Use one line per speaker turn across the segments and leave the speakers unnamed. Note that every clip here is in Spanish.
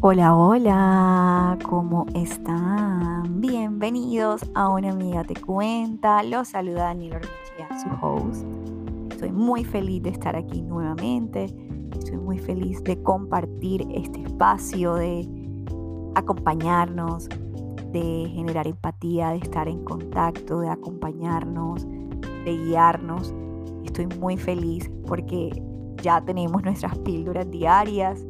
Hola, hola, ¿cómo están? Bienvenidos a Una Amiga Te Cuenta. Los saluda Daniel Ormichia, su host. Estoy muy feliz de estar aquí nuevamente. Estoy muy feliz de compartir este espacio, de acompañarnos, de generar empatía, de estar en contacto, de acompañarnos, de guiarnos. Estoy muy feliz porque ya tenemos nuestras píldoras diarias.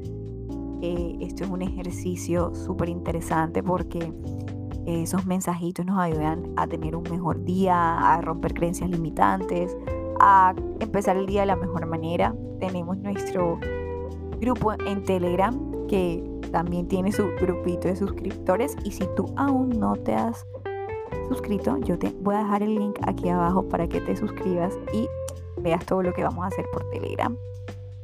Eh, esto es un ejercicio súper interesante porque esos mensajitos nos ayudan a tener un mejor día, a romper creencias limitantes, a empezar el día de la mejor manera. Tenemos nuestro grupo en Telegram que también tiene su grupito de suscriptores y si tú aún no te has suscrito, yo te voy a dejar el link aquí abajo para que te suscribas y veas todo lo que vamos a hacer por Telegram.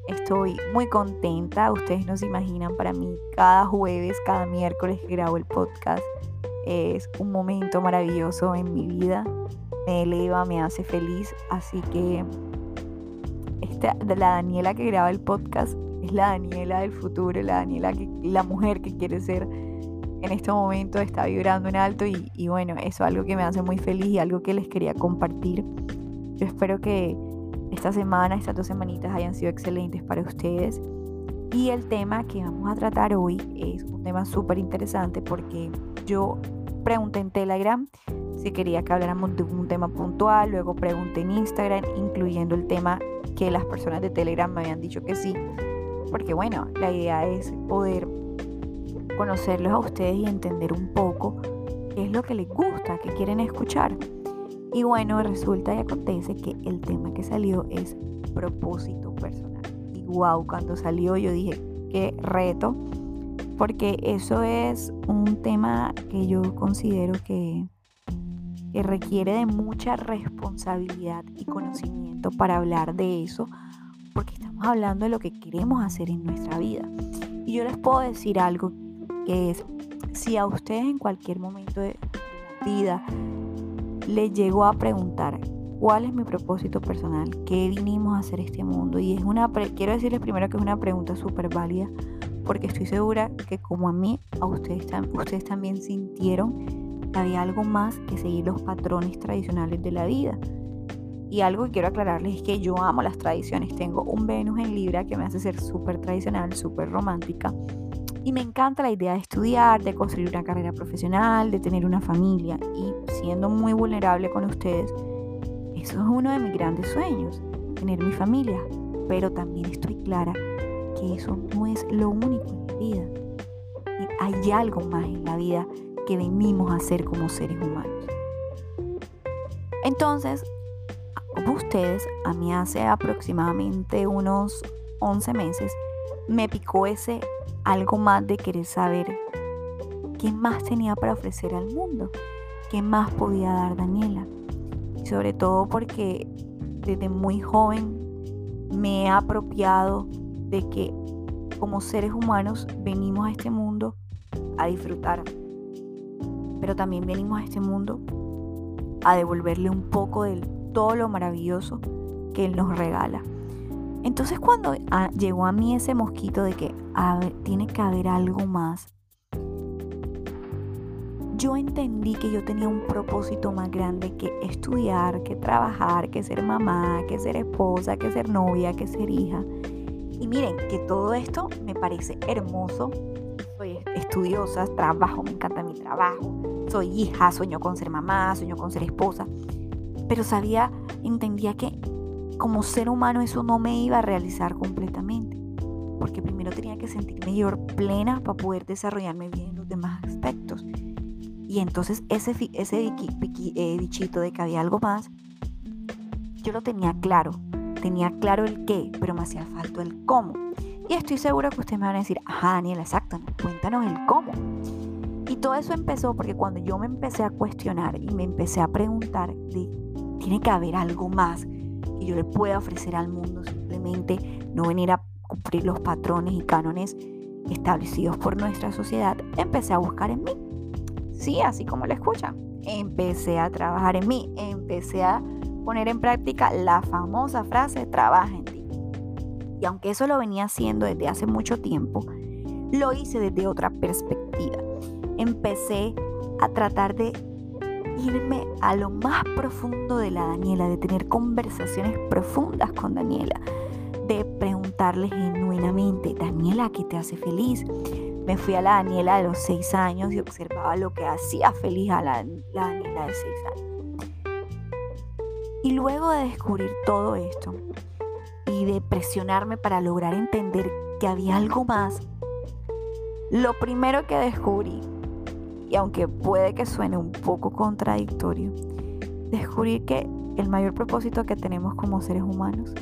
Estoy muy contenta, ustedes no se imaginan, para mí cada jueves, cada miércoles que grabo el podcast es un momento maravilloso en mi vida, me eleva, me hace feliz, así que esta, la Daniela que graba el podcast es la Daniela del futuro, la Daniela, que, la mujer que quiere ser en este momento está vibrando en alto y, bueno, eso es algo que me hace muy feliz y algo que les quería compartir. Yo espero que esta semana, estas dos semanitas hayan sido excelentes para ustedes. Y el tema que vamos a tratar hoy es un tema súper interesante porque yo pregunté en Telegram si quería que habláramos de un tema puntual, luego pregunté en Instagram, incluyendo el tema que las personas de Telegram me habían dicho que sí. Porque bueno, la idea es poder conocerlos a ustedes y entender un poco qué es lo que les gusta, qué quieren escuchar. Y bueno, resulta y acontece que el tema que salió es propósito personal. Y wow, cuando salió yo dije, qué reto, porque eso es un tema que yo considero que, que requiere de mucha responsabilidad y conocimiento para hablar de eso, porque estamos hablando de lo que queremos hacer en nuestra vida. Y yo les puedo decir algo que es, si a ustedes en cualquier momento de vida le llegó a preguntar cuál es mi propósito personal, qué vinimos a hacer este mundo. Y es una, quiero decirles primero que es una pregunta súper válida, porque estoy segura que como a mí, a ustedes, ustedes también sintieron que había algo más que seguir los patrones tradicionales de la vida. Y algo que quiero aclararles es que yo amo las tradiciones. Tengo un Venus en Libra que me hace ser súper tradicional, súper romántica. Y me encanta la idea de estudiar, de construir una carrera profesional, de tener una familia. Y siendo muy vulnerable con ustedes, eso es uno de mis grandes sueños, tener mi familia. Pero también estoy clara que eso no es lo único en la vida. Hay algo más en la vida que venimos a hacer como seres humanos. Entonces, ustedes, a mí hace aproximadamente unos 11 meses me picó ese algo más de querer saber qué más tenía para ofrecer al mundo, qué más podía dar Daniela. Y sobre todo porque desde muy joven me he apropiado de que como seres humanos venimos a este mundo a disfrutar, pero también venimos a este mundo a devolverle un poco de todo lo maravilloso que Él nos regala. Entonces cuando ah, llegó a mí ese mosquito de que tiene que haber algo más, yo entendí que yo tenía un propósito más grande que estudiar, que trabajar, que ser mamá, que ser esposa, que ser novia, que ser hija. Y miren que todo esto me parece hermoso. Soy estudiosa, trabajo, me encanta mi trabajo. Soy hija, sueño con ser mamá, sueño con ser esposa. Pero sabía, entendía que como ser humano eso no me iba a realizar completamente, porque primero tenía que sentirme yo plena para poder desarrollarme bien en los demás aspectos. Y entonces ese, ese eh, bichito de que había algo más, yo lo tenía claro, tenía claro el qué, pero me hacía falta el cómo. Y estoy segura que ustedes me van a decir, ajá, Daniela, exacto, cuéntanos el cómo. Y todo eso empezó porque cuando yo me empecé a cuestionar y me empecé a preguntar de, tiene que haber algo más que yo le pueda ofrecer al mundo, simplemente no venir a cumplir los patrones y cánones establecidos por nuestra sociedad, empecé a buscar en mí. Sí, así como lo escuchan. Empecé a trabajar en mí, empecé a poner en práctica la famosa frase trabaja en ti. Y aunque eso lo venía haciendo desde hace mucho tiempo, lo hice desde otra perspectiva. Empecé a tratar de irme a lo más profundo de la Daniela, de tener conversaciones profundas con Daniela, de preguntarle genuinamente, Daniela, ¿qué te hace feliz? Me fui a la Daniela de los seis años y observaba lo que hacía feliz a la, Daniela de seis años. Y luego de descubrir todo esto y de presionarme para lograr entender que había algo más, lo primero que descubrí y aunque puede que suene un poco contradictorio, descubrir que el mayor propósito que tenemos como seres humanos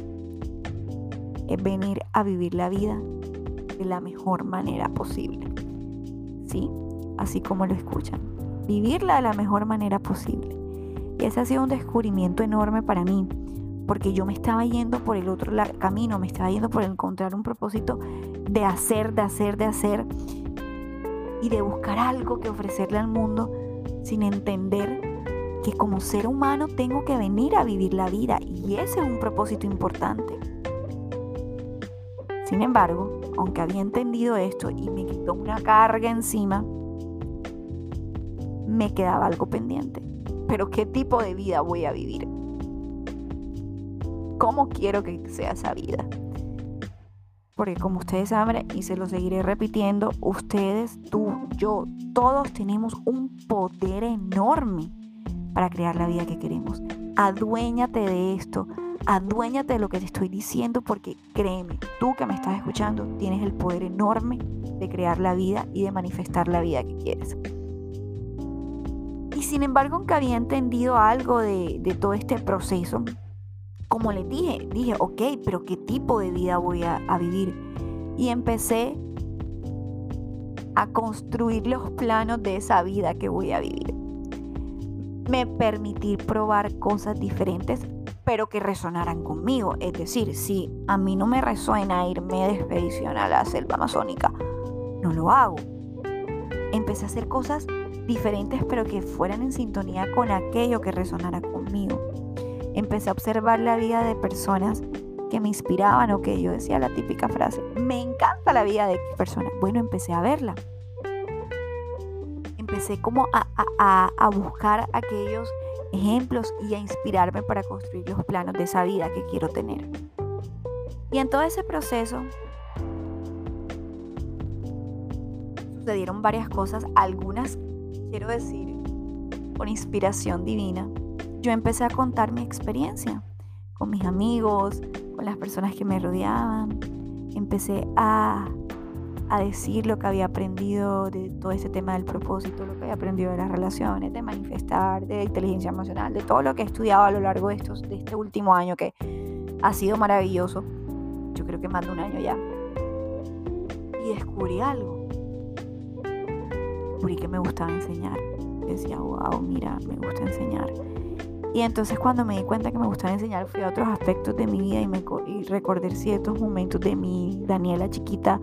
es venir a vivir la vida de la mejor manera posible. ¿Sí? Así como lo escuchan. Vivirla de la mejor manera posible. Y ese ha sido un descubrimiento enorme para mí, porque yo me estaba yendo por el otro camino, me estaba yendo por encontrar un propósito de hacer, de hacer, de hacer y de buscar algo que ofrecerle al mundo sin entender que como ser humano tengo que venir a vivir la vida y ese es un propósito importante. Sin embargo, aunque había entendido esto y me quitó una carga encima, me quedaba algo pendiente. Pero ¿qué tipo de vida voy a vivir? ¿Cómo quiero que sea esa vida? Porque como ustedes saben, y se lo seguiré repitiendo, ustedes, tú, yo, todos tenemos un poder enorme para crear la vida que queremos. Aduéñate de esto, aduéñate de lo que te estoy diciendo, porque créeme, tú que me estás escuchando, tienes el poder enorme de crear la vida y de manifestar la vida que quieres. Y sin embargo, aunque había entendido algo de, de todo este proceso, como les dije, dije, ok, pero ¿qué tipo de vida voy a, vivir? Y empecé a construir los planos de esa vida que voy a vivir. Me permití probar cosas diferentes, pero que resonaran conmigo. Es decir, si a mí no me resuena irme de expedición a la selva amazónica, no lo hago. Empecé a hacer cosas diferentes, pero que fueran en sintonía con aquello que resonara conmigo empecé a observar la vida de personas que me inspiraban o que yo decía la típica frase, me encanta la vida de personas. Bueno, empecé a verla. Empecé como a, a buscar aquellos ejemplos y a inspirarme para construir los planos de esa vida que quiero tener. Y en todo ese proceso sucedieron varias cosas, algunas, quiero decir, con inspiración divina, yo empecé a contar mi experiencia con mis amigos, con las personas que me rodeaban. Empecé a, decir lo que había aprendido de todo ese tema del propósito, lo que había aprendido de las relaciones, de manifestar, de inteligencia emocional, de todo lo que he estudiado a lo largo de, estos, de este último año que ha sido maravilloso. Yo creo que más de un año ya. Y descubrí algo. Descubrí que me gustaba enseñar. Decía, wow, mira, me gusta enseñar y entonces cuando me di cuenta que me gustaba enseñar, fui a otros aspectos de mi vida y, me, y recordé ciertos momentos de mi Daniela chiquita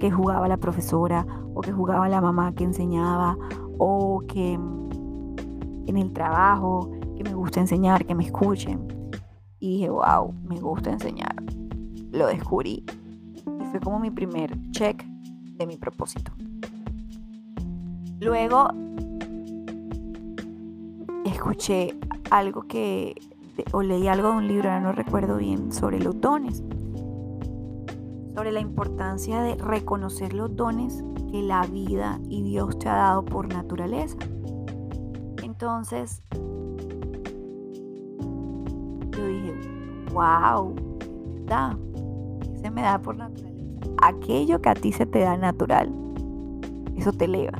que jugaba la profesora o que jugaba la mamá que enseñaba o que en el trabajo, que me gusta enseñar, que me escuchen. Y dije, wow, me gusta enseñar. Lo descubrí. Y fue como mi primer check de mi propósito. Luego escuché algo que, o leí algo de un libro, ahora no recuerdo bien, sobre los dones, sobre la importancia de reconocer los dones que la vida y Dios te ha dado por naturaleza. Entonces, yo dije, wow, da, se me da por naturaleza. Aquello que a ti se te da natural, eso te eleva,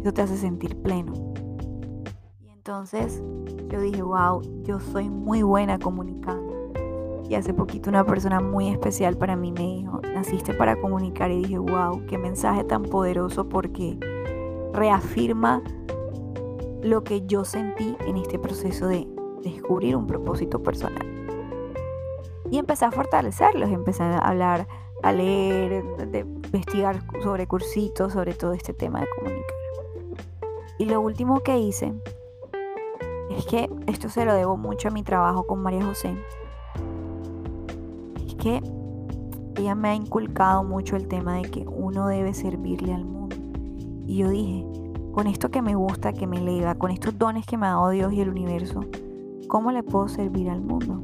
eso te hace sentir pleno. Entonces yo dije, wow, yo soy muy buena comunicando. Y hace poquito una persona muy especial para mí me dijo, naciste para comunicar y dije, wow, qué mensaje tan poderoso porque reafirma lo que yo sentí en este proceso de descubrir un propósito personal. Y empecé a fortalecerlos, empecé a hablar, a leer, de investigar sobre cursitos, sobre todo este tema de comunicar. Y lo último que hice es que esto se lo debo mucho a mi trabajo con María José. Es que ella me ha inculcado mucho el tema de que uno debe servirle al mundo. Y yo dije, con esto que me gusta, que me eleva, con estos dones que me ha dado Dios y el universo, ¿cómo le puedo servir al mundo?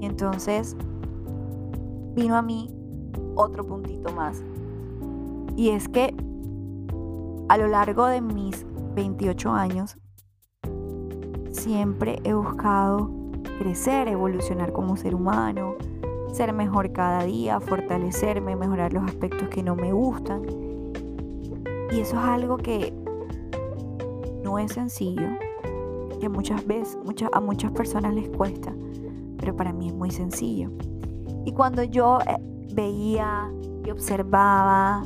Y entonces vino a mí otro puntito más. Y es que a lo largo de mis 28 años, siempre he buscado crecer, evolucionar como ser humano, ser mejor cada día, fortalecerme, mejorar los aspectos que no me gustan. Y eso es algo que no es sencillo, que muchas veces a muchas personas les cuesta, pero para mí es muy sencillo. Y cuando yo eh, veía y observaba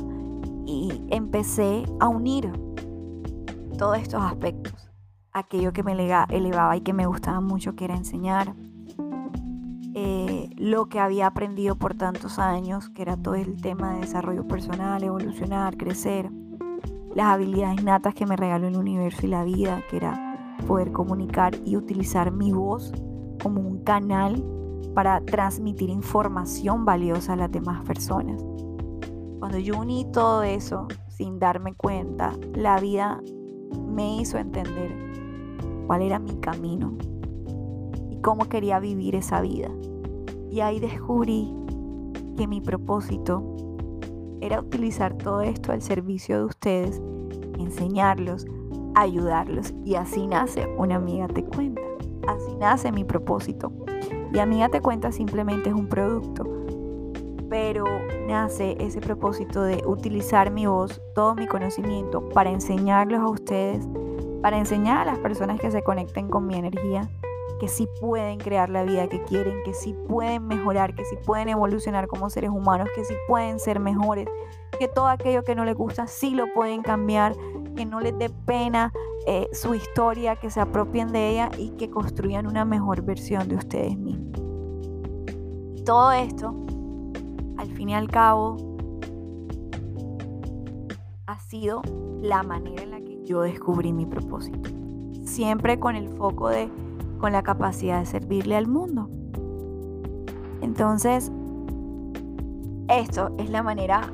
y empecé a unir todos estos aspectos, aquello que me elevaba y que me gustaba mucho, que era enseñar, eh, lo que había aprendido por tantos años, que era todo el tema de desarrollo personal, evolucionar, crecer, las habilidades natas que me regaló el universo y la vida, que era poder comunicar y utilizar mi voz como un canal para transmitir información valiosa a las demás personas. Cuando yo uní todo eso sin darme cuenta, la vida me hizo entender cuál era mi camino y cómo quería vivir esa vida. Y ahí descubrí que mi propósito era utilizar todo esto al servicio de ustedes, enseñarlos, ayudarlos. Y así nace una amiga te cuenta. Así nace mi propósito. Y amiga te cuenta simplemente es un producto. Pero nace ese propósito de utilizar mi voz, todo mi conocimiento para enseñarlos a ustedes, para enseñar a las personas que se conecten con mi energía que sí pueden crear la vida que quieren, que sí pueden mejorar, que sí pueden evolucionar como seres humanos, que sí pueden ser mejores, que todo aquello que no les gusta sí lo pueden cambiar, que no les dé pena eh, su historia, que se apropien de ella y que construyan una mejor versión de ustedes mismos. Todo esto, al fin y al cabo, ha sido la manera en la que yo descubrí mi propósito. Siempre con el foco de con la capacidad de servirle al mundo. Entonces, esto es la manera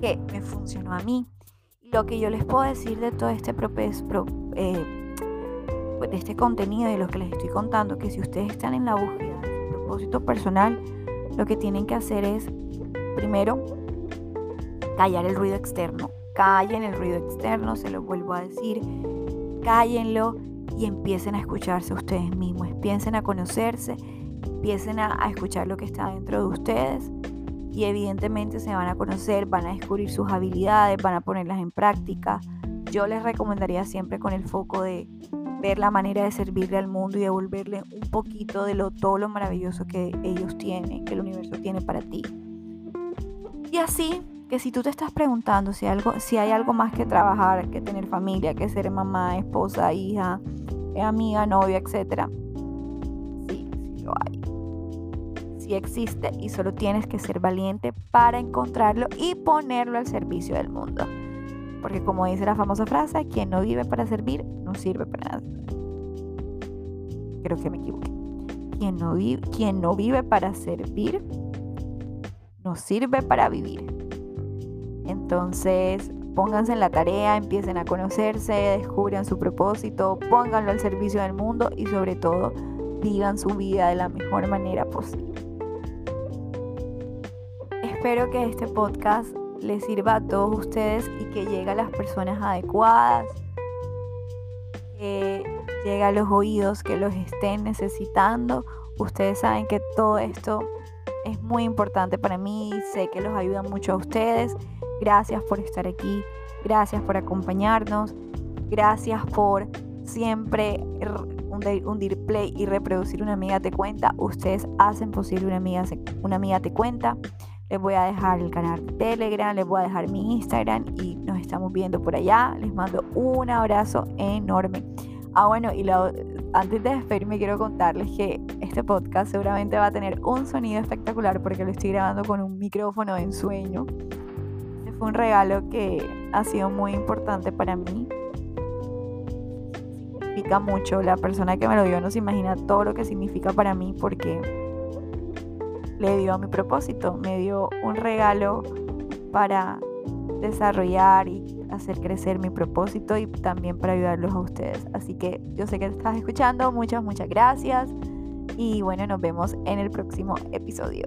que me funcionó a mí. Lo que yo les puedo decir de todo este eh, de este contenido y lo que les estoy contando, que si ustedes están en la búsqueda de propósito personal, lo que tienen que hacer es, primero, callar el ruido externo. Callen el ruido externo, se lo vuelvo a decir. Cállenlo y empiecen a escucharse ustedes mismos, empiecen a conocerse, empiecen a, escuchar lo que está dentro de ustedes y evidentemente se van a conocer, van a descubrir sus habilidades, van a ponerlas en práctica. Yo les recomendaría siempre con el foco de ver la manera de servirle al mundo y devolverle un poquito de lo, todo lo maravilloso que ellos tienen, que el universo tiene para ti. Y así que si tú te estás preguntando si, algo, si hay algo más que trabajar, que tener familia, que ser mamá, esposa, hija, amiga, novia, etc. Sí, sí lo hay. Sí existe y solo tienes que ser valiente para encontrarlo y ponerlo al servicio del mundo. Porque como dice la famosa frase, quien no vive para servir, no sirve para nada. Creo que me equivoqué. Quien no, quien no vive para servir, no sirve para vivir. Entonces, pónganse en la tarea, empiecen a conocerse, descubran su propósito, pónganlo al servicio del mundo y sobre todo vivan su vida de la mejor manera posible. Espero que este podcast les sirva a todos ustedes y que llegue a las personas adecuadas, que llegue a los oídos que los estén necesitando. Ustedes saben que todo esto es muy importante para mí, sé que los ayuda mucho a ustedes Gracias por estar aquí, gracias por acompañarnos, gracias por siempre hundir play y reproducir una amiga te cuenta. Ustedes hacen posible una amiga, una amiga te cuenta. Les voy a dejar el canal de Telegram, les voy a dejar mi Instagram y nos estamos viendo por allá. Les mando un abrazo enorme. Ah, bueno, y antes de despedirme quiero contarles que este podcast seguramente va a tener un sonido espectacular porque lo estoy grabando con un micrófono de ensueño un regalo que ha sido muy importante para mí. Significa mucho. La persona que me lo dio no se imagina todo lo que significa para mí porque le dio a mi propósito, me dio un regalo para desarrollar y hacer crecer mi propósito y también para ayudarlos a ustedes. Así que yo sé que estás escuchando, muchas, muchas gracias y bueno, nos vemos en el próximo episodio.